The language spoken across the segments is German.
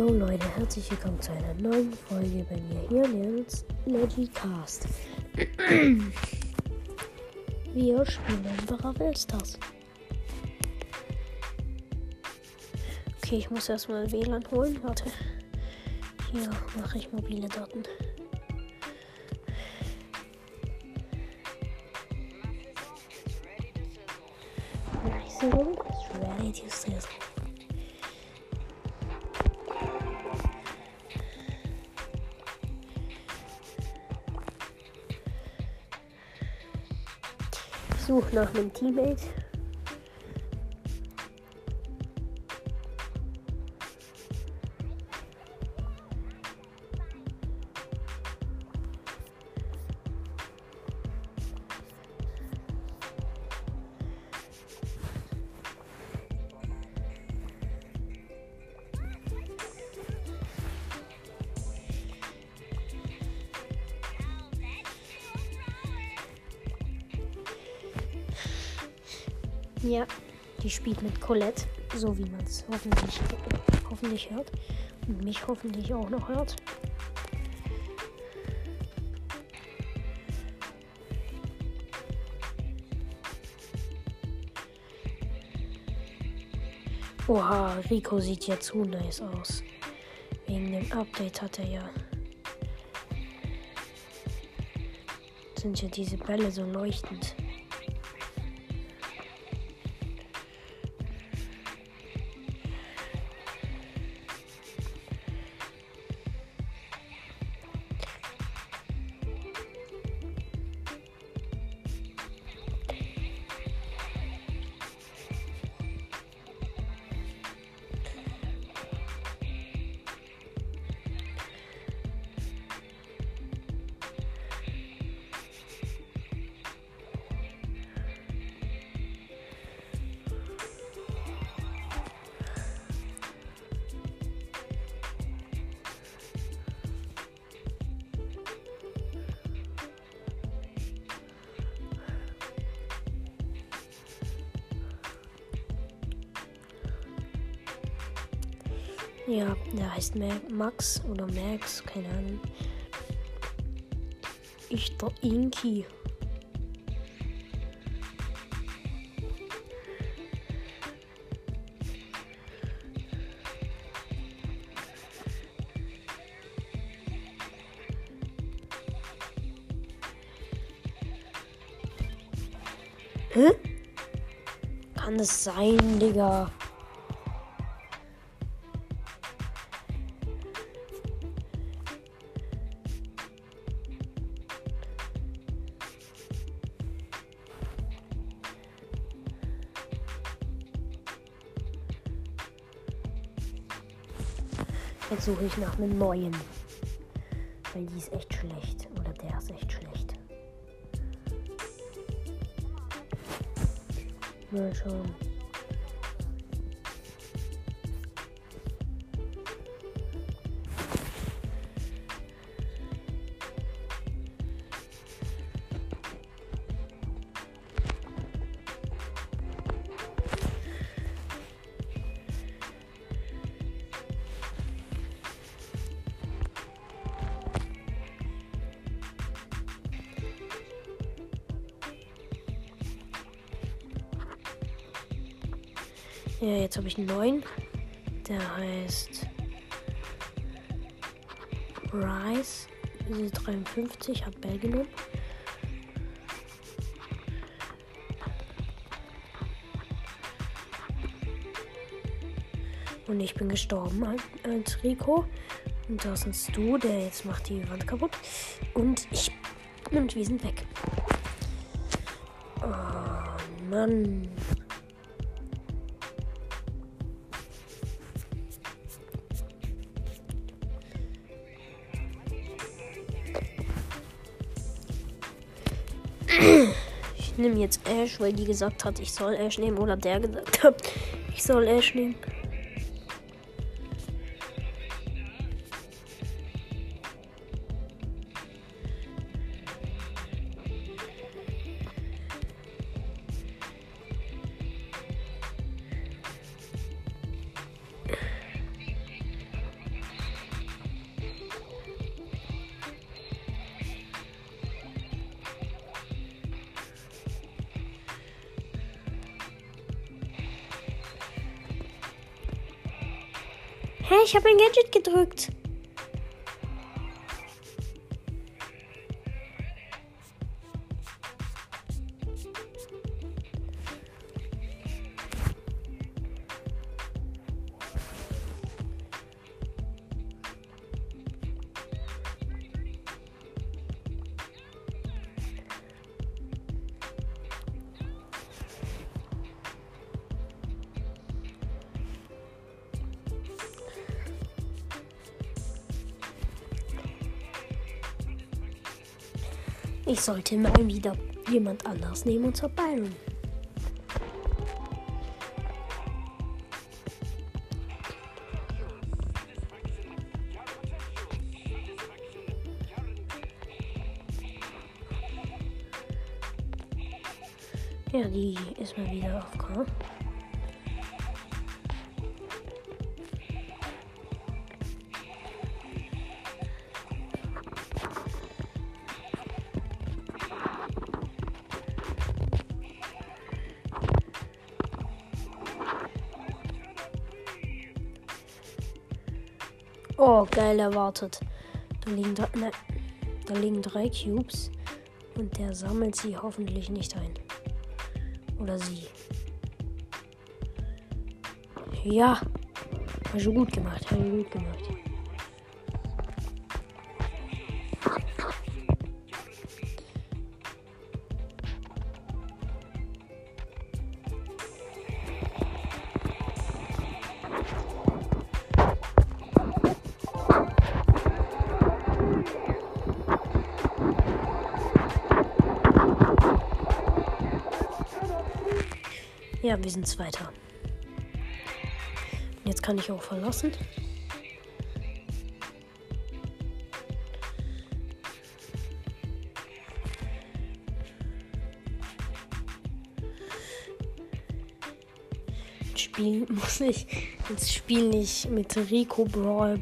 Jo Leute, herzlich willkommen zu einer neuen Folge bei mir hier Nils Legicast. Wir spielen Brawl Stars. Okay, ich muss erstmal WLAN holen. Warte. Hier mache ich mobile Daten. Nice, ready to sizzle. Suche nach einem Teammate. Ja, die spielt mit Colette, so wie man es hoffentlich, hoffentlich hört. Und mich hoffentlich auch noch hört. Oha, Rico sieht ja zu nice aus. Wegen dem Update hat er ja. Sind ja diese Bälle so leuchtend. Ja, der heißt Max oder Max, keine Ahnung. Ich der Inki. Hä? Kann es sein, Digga? Jetzt suche ich nach einem neuen. Weil die ist echt schlecht. Oder der ist echt schlecht. Mal schauen. Ja, jetzt habe ich einen neuen. Der heißt Rice. 53, hat Bell genommen. Und ich bin gestorben als, Rico. Und da ist du, der jetzt macht die Wand kaputt. Und ich. Wir sind weg. Oh Mann. Ich nehme jetzt Ash, weil die gesagt hat, ich soll Ash nehmen. Oder der gesagt hat, ich soll Ash nehmen. Ich habe ein Gadget gedrückt. Ich sollte mal wieder jemand anders nehmen, und zwar Byron. Ja, die ist mal wieder auf K. Oh, geil erwartet. Da liegen, drei, ne, da liegen drei Cubes und der sammelt sie hoffentlich nicht ein. Oder sie. Ja. Hast du gut gemacht. Hast du gut gemacht. Ja, wir sind Zweiter. Jetzt kann ich auch verlassen. Spielen muss ich ins Spiel nicht mit Rico Brawl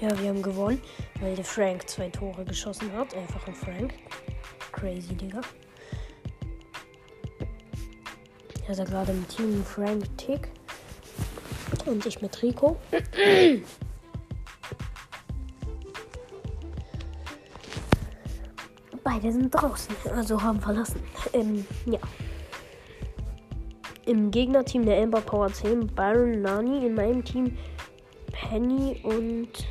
Ja, wir haben gewonnen, weil der Frank zwei Tore geschossen hat. Einfach ein Frank. Crazy, Digga. Also gerade im Team Frank Tick. Und ich mit Rico. Beide sind draußen, also haben verlassen. Ähm, ja. Im Gegnerteam der Amber Power 10 Byron Nani. In meinem Team Penny und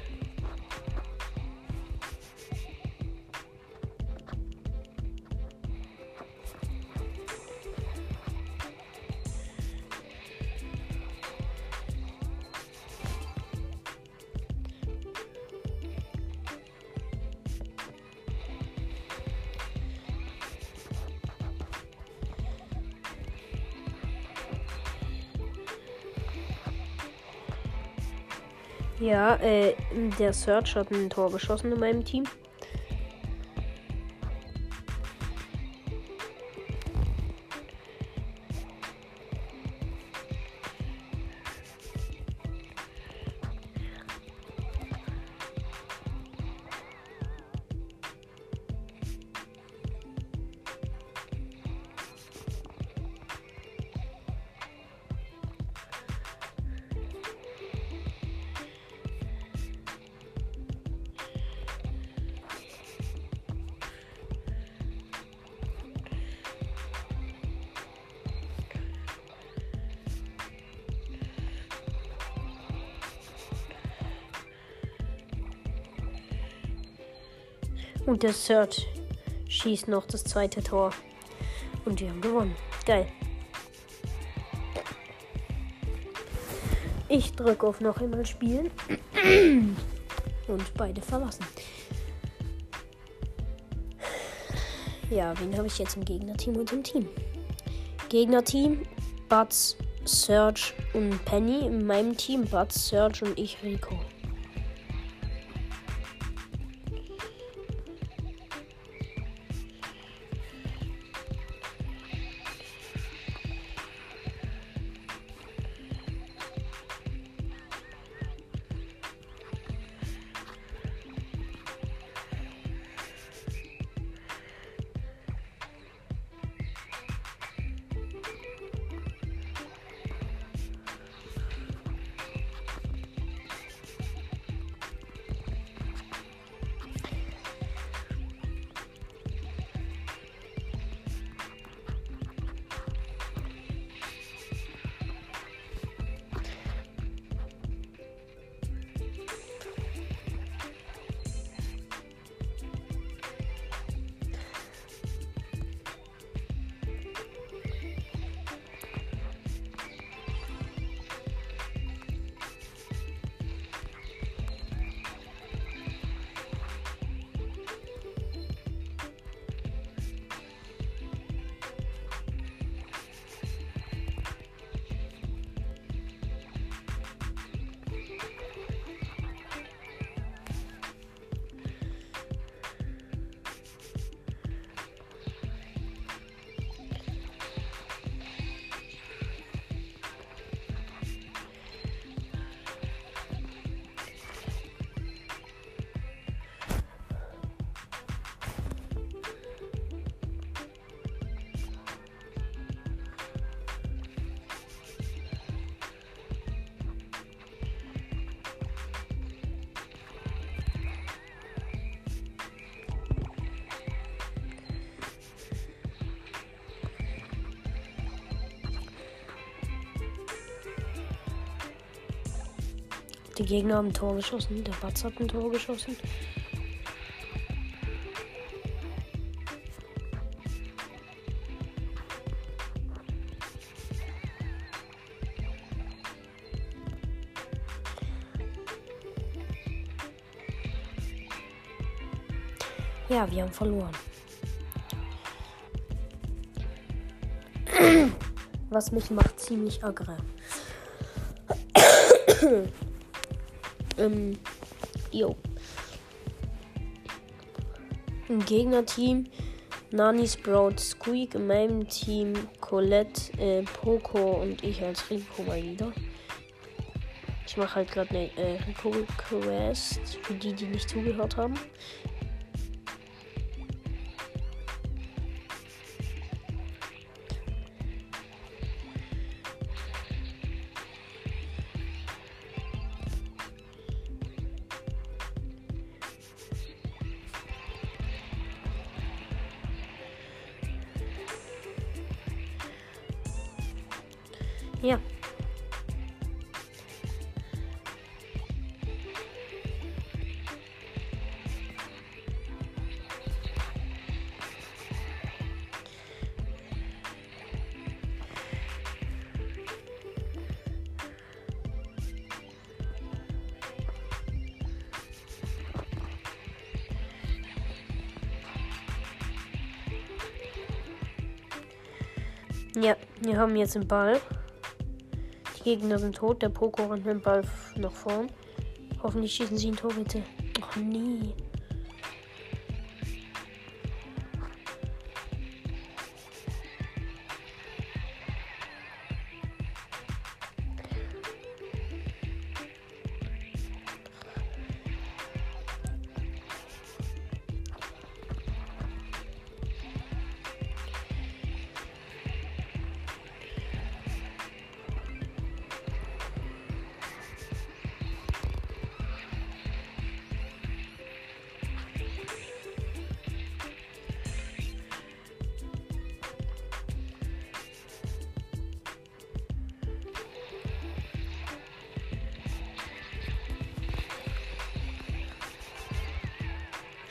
Ja, äh, der Search hat ein Tor geschossen in meinem Team. Und der Third schießt noch das zweite Tor. Und wir haben gewonnen. Geil. Ich drücke auf noch einmal spielen. Und beide verlassen. Ja, wen habe ich jetzt im Gegnerteam und im Team? Gegnerteam, Butz, Serge und Penny. In meinem Team Butz, Serge und ich Rico. Die Gegner haben ein Tor geschossen. Der Batz hat ein Tor geschossen. Ja, wir haben verloren. Was mich macht ziemlich aggre. Ähm, jo. Im Gegnerteam Nani Sprout Squeak, in meinem Team Colette, äh, Poco und ich als Rico mal wieder. Ich mache halt gerade eine äh, Rico Quest für die, die nicht zugehört haben. Ja. Ja, wir haben jetzt den Ball. Gegner sind tot. Der Poko rennt mit dem Ball nach vorn. Hoffentlich schießen sie ein Tor, bitte. Ach nee.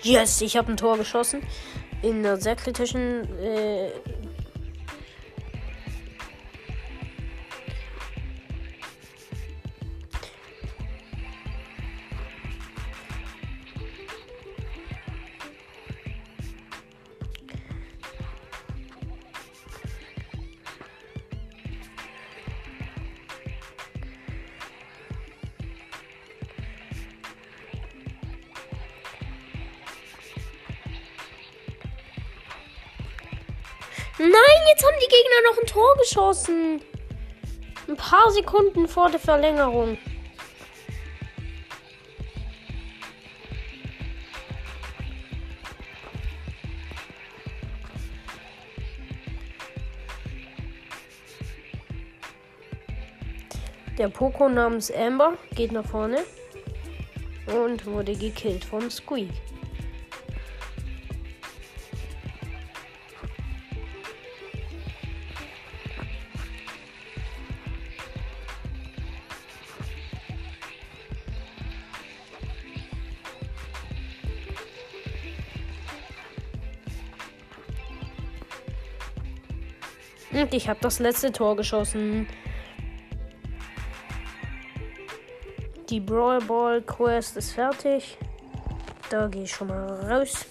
Yes, ich habe ein Tor geschossen. In einer sehr kritischen äh, Nein, jetzt haben die Gegner noch ein Tor geschossen. Ein paar Sekunden vor der Verlängerung. Der Poco namens Amber geht nach vorne und wurde gekillt vom Squeak. Und ich habe das letzte Tor geschossen. Die Brawl Ball Quest ist fertig. Da gehe ich schon mal raus.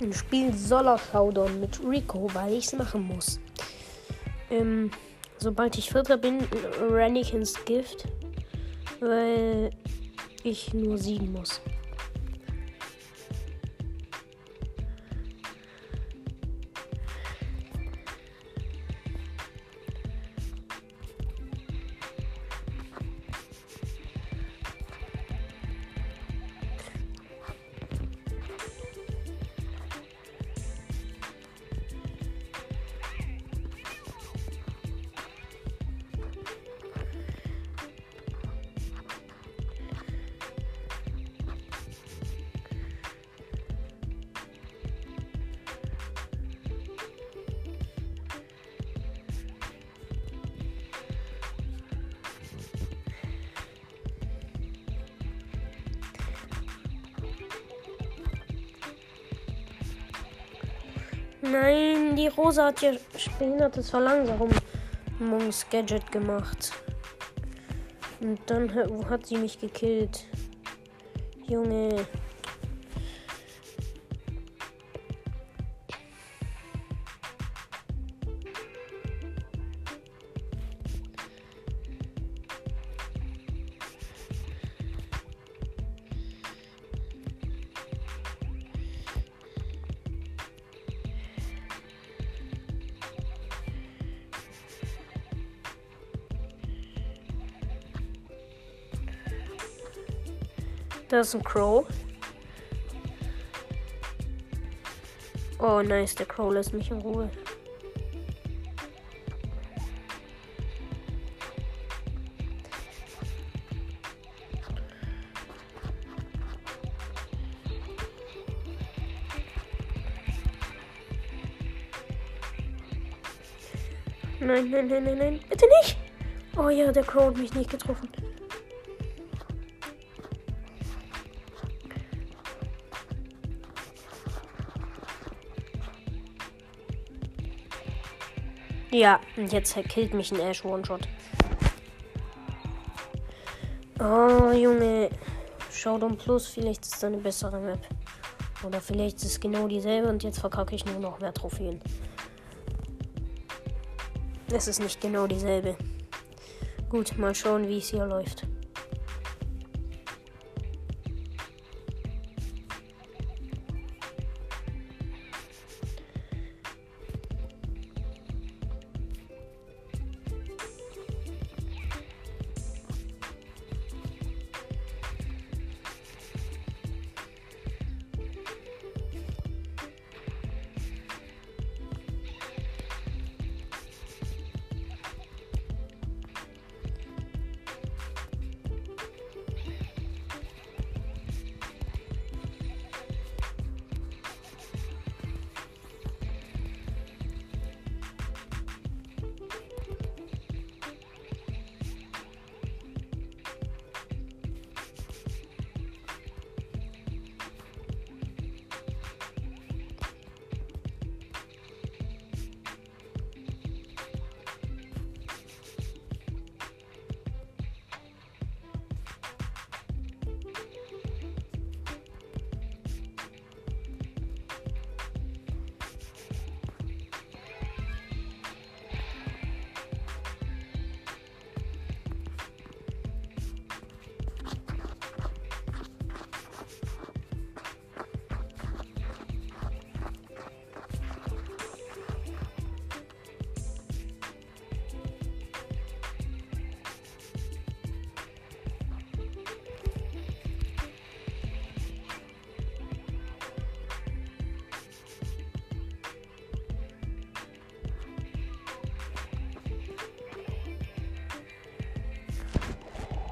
Ein Spiel Solar Showdown mit Rico, weil ich es machen muss. Ähm, sobald ich Vierter bin, renne ich ins Gift. Weil ich nur siegen muss. Nein, die Rosa hat ja behindertes Verlangsamungsgadget gemacht. Und dann hat sie mich gekillt. Junge. Das ist ein Crow. Oh, nice. Der Crow lässt mich in Ruhe. Nein, nein, nein, nein, nein. Bitte nicht. Oh ja, der Crow hat mich nicht getroffen. Ja, und jetzt killt mich ein Ash One-Shot. Oh, Junge. Showdown Plus, vielleicht ist es eine bessere Map. Oder vielleicht ist es genau dieselbe und jetzt verkacke ich nur noch mehr Trophäen. Es ist nicht genau dieselbe. Gut, mal schauen, wie es hier läuft.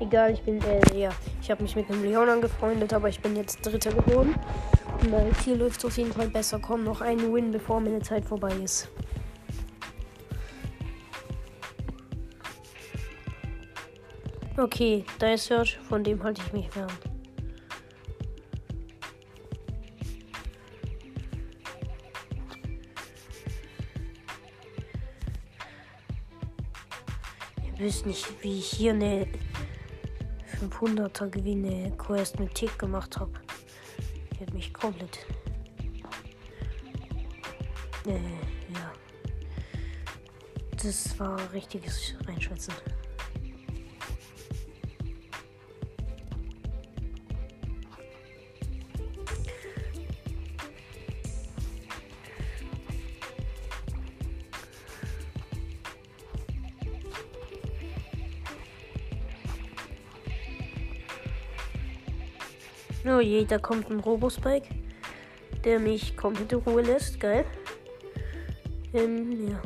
Egal, ich bin, äh, ja, ich habe mich mit einem Leon angefreundet, aber ich bin jetzt Dritter geworden. Und mein Ziel läuft auf jeden Fall besser. Komm, noch einen Win, bevor meine Zeit vorbei ist. Okay, da ist Search, von dem halte ich mich fern. Ihr wisst nicht, wie ich hier eine 500er Gewinne Quest mit Tick gemacht habe. Die hat mich komplett. Äh, ja. Das war richtiges Reinschwätzen. Oh je, da kommt ein Robospike, der mich komplett in Ruhe lässt. Geil. Ähm, ja.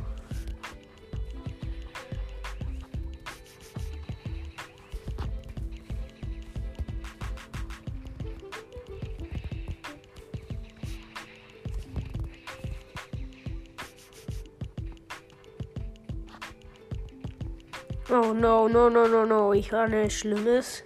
Oh no, no, no, no, no. Ich ahne Schlimmes.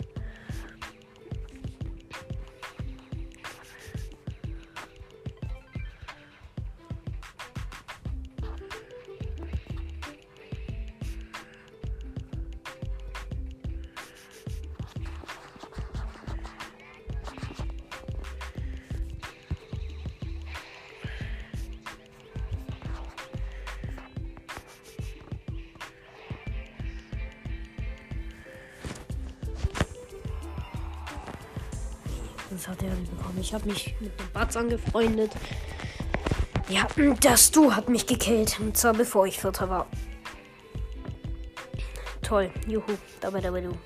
Das hat er bekommen. Ich habe mich mit dem Batz angefreundet. Ja, das Du hat mich gekillt. Und zwar bevor ich Vierter war. Toll. Juhu. Dabei, dabei, du.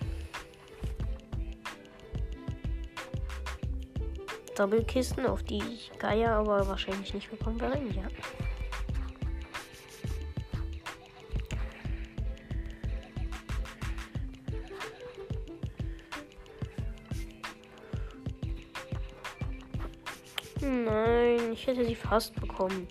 Doppelkisten, auf die ich Geier aber wahrscheinlich nicht bekommen werde. Ja. Fast bekommen.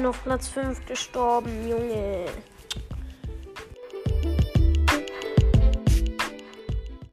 Bin auf Platz 5 gestorben, Junge.